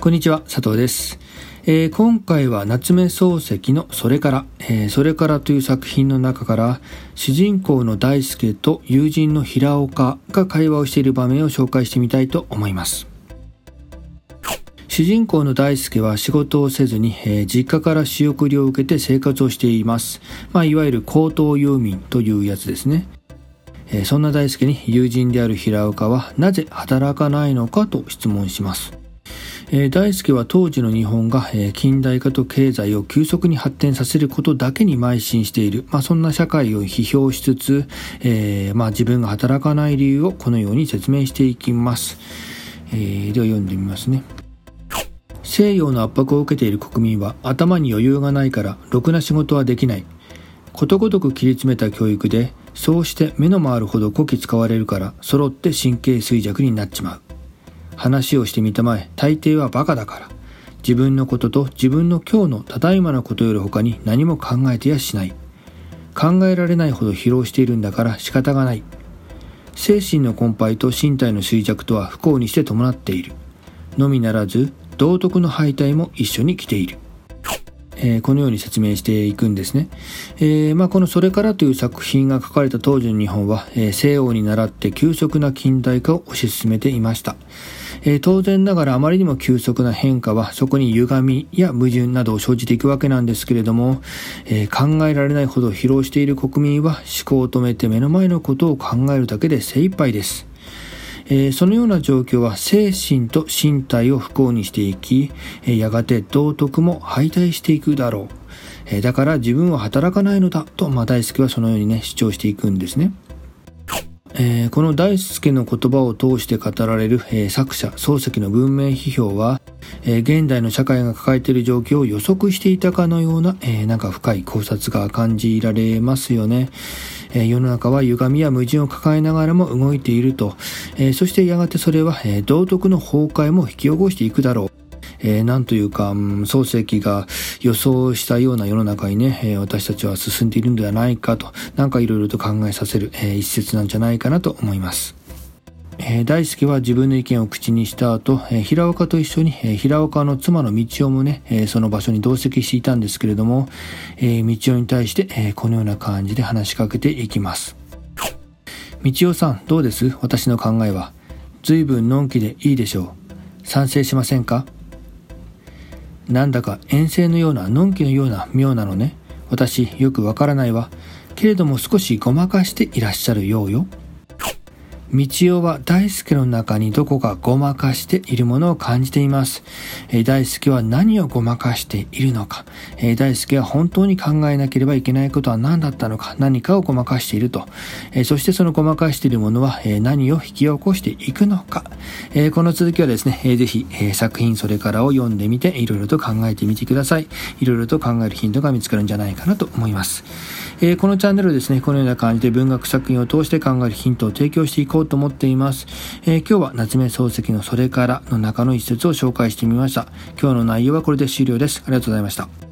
こんにちは、佐藤です。えー、今回は夏目漱石のそれから、えー、それからという作品の中から主人公の大輔と友人の平岡が会話をしている場面を紹介してみたいと思います。主人公の大輔は仕事をせずに、えー、実家から仕送りを受けて生活をしています。まあ、いわゆる高等遊民というやつですね。え、そんな大輔に友人である平岡はなぜ働かないのかと質問します。え、大輔は当時の日本が、え、近代化と経済を急速に発展させることだけに邁進している、まあ、そんな社会を批評しつつ、えー、まあ、自分が働かない理由をこのように説明していきます。えー、では読んでみますね。西洋の圧迫を受けている国民は頭に余裕がないからろくな仕事はできない。ことごとく切り詰めた教育でそうして目の回るほどこき使われるから揃って神経衰弱になっちまう。話をしてみたまえ大抵はバカだから。自分のことと自分の今日のただいまのことより他に何も考えてやしない。考えられないほど疲労しているんだから仕方がない。精神の困憊と身体の衰弱とは不幸にして伴っている。のみならず道徳の敗退も一緒に来ている。えー、このように説明していくんですね。えー、まあ、このそれからという作品が書かれた当時の日本は、えー、西洋に倣って急速な近代化を推し進めていました。え当然ながらあまりにも急速な変化はそこに歪みや矛盾などを生じていくわけなんですけれども、え考えられないほど疲労している国民は思考を止めて目の前のことを考えるだけで精一杯です。えー、そのような状況は精神と身体を不幸にしていき、え、やがて道徳も敗退していくだろう。え、だから自分は働かないのだと、まあ、大輔はそのようにね、主張していくんですね。えー、この大輔の言葉を通して語られる、えー、作者漱石の文明批評は、えー、現代の社会が抱えている状況を予測していたかのような、えなんか深い考察が感じられますよね。え世の中は歪みや矛盾を抱えながらも動いていると、えそしてやがてそれは、え道徳の崩壊も引き起こしていくだろう。えー、なんというか、漱石が予想したような世の中にね、えー、私たちは進んでいるのではないかと、なんかいろいろと考えさせる、えー、一節なんじゃないかなと思います。えー、大輔は自分の意見を口にした後、えー、平岡と一緒に、えー、平岡の妻の道夫もね、えその場所に同席していたんですけれども、え道夫に対して、えこのような感じで話しかけていきます。道夫さん、どうです？私の考えは。随分のんきでいいでしょう。賛成しませんか？なんだか遠征のようなのんきのような妙なのね。私よくわからないわ。けれども少しごまかしていらっしゃるようよ。道夫は大輔の中にどこかごまかしているものを感じています。えー、大輔は何をごまかしているのか、えー、大輔は本当に考えなければいけないことは何だったのか、何かをごまかしていると。えー、そしてそのごまかしているものは、え何を引き起こしていくのか。えこの続きはですね、えー、ぜひ、え作品それからを読んでみて、いろいろと考えてみてください。いろいろと考えるヒントが見つかるんじゃないかなと思います。えこのチャンネルをですね、このような感じで文学作品を通して考えるヒントを提供していこうこうと思っています。えー、今日は夏目漱石のそれからの中の一節を紹介してみました。今日の内容はこれで終了です。ありがとうございました。